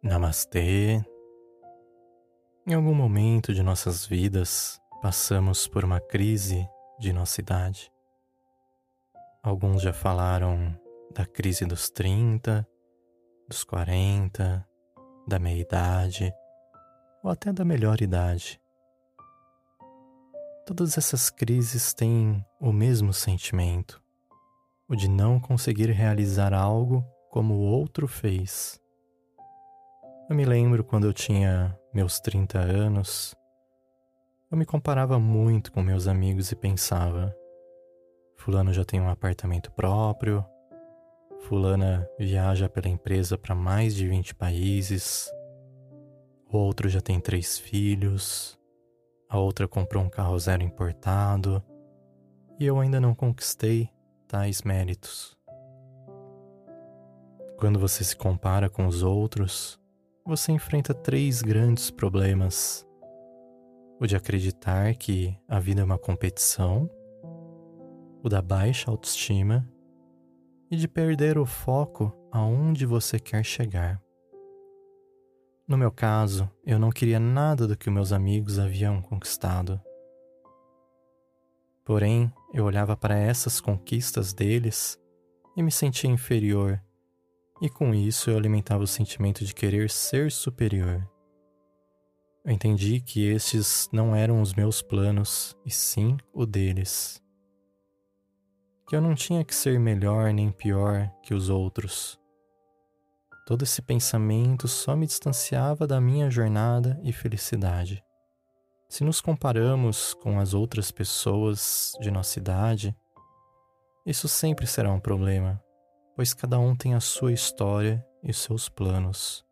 Namastê. Em algum momento de nossas vidas, passamos por uma crise de nossa idade. Alguns já falaram da crise dos 30, dos 40, da meia-idade ou até da melhor idade. Todas essas crises têm o mesmo sentimento, o de não conseguir realizar algo como o outro fez. Eu me lembro quando eu tinha meus 30 anos, eu me comparava muito com meus amigos e pensava: Fulano já tem um apartamento próprio, Fulana viaja pela empresa para mais de 20 países, o outro já tem três filhos, a outra comprou um carro zero importado e eu ainda não conquistei tais méritos. Quando você se compara com os outros, você enfrenta três grandes problemas: o de acreditar que a vida é uma competição, o da baixa autoestima e de perder o foco aonde você quer chegar. No meu caso, eu não queria nada do que meus amigos haviam conquistado. Porém, eu olhava para essas conquistas deles e me sentia inferior e com isso eu alimentava o sentimento de querer ser superior. Eu entendi que estes não eram os meus planos, e sim o deles. Que eu não tinha que ser melhor nem pior que os outros. Todo esse pensamento só me distanciava da minha jornada e felicidade. Se nos comparamos com as outras pessoas de nossa idade, isso sempre será um problema pois cada um tem a sua história e seus planos.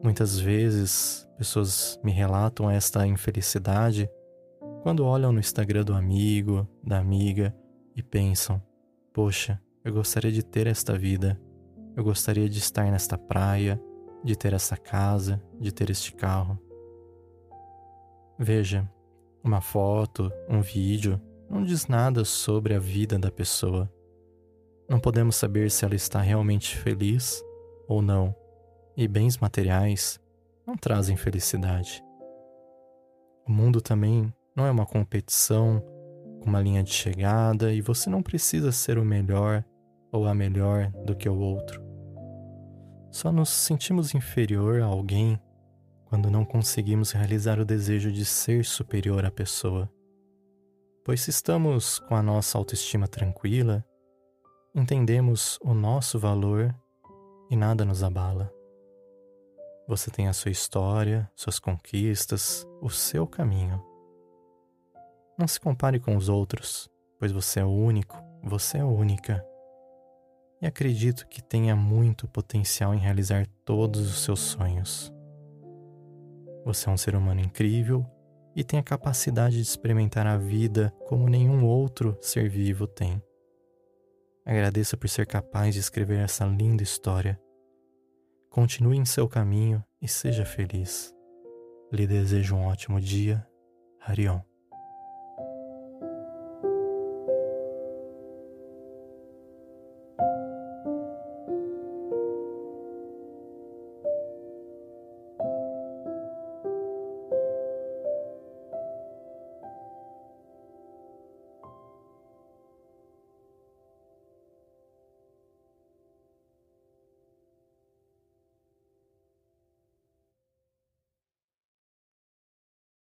Muitas vezes, pessoas me relatam esta infelicidade quando olham no Instagram do amigo, da amiga e pensam: Poxa, eu gostaria de ter esta vida, eu gostaria de estar nesta praia, de ter essa casa, de ter este carro. Veja, uma foto, um vídeo não diz nada sobre a vida da pessoa. Não podemos saber se ela está realmente feliz ou não, e bens materiais não trazem felicidade. O mundo também não é uma competição com uma linha de chegada e você não precisa ser o melhor ou a melhor do que o outro. Só nos sentimos inferior a alguém quando não conseguimos realizar o desejo de ser superior à pessoa. Pois se estamos com a nossa autoestima tranquila, entendemos o nosso valor e nada nos abala. Você tem a sua história, suas conquistas, o seu caminho. Não se compare com os outros, pois você é único, você é única. E acredito que tenha muito potencial em realizar todos os seus sonhos. Você é um ser humano incrível e tem a capacidade de experimentar a vida como nenhum outro ser vivo tem. Agradeça por ser capaz de escrever essa linda história. Continue em seu caminho e seja feliz. Lhe desejo um ótimo dia. Harion.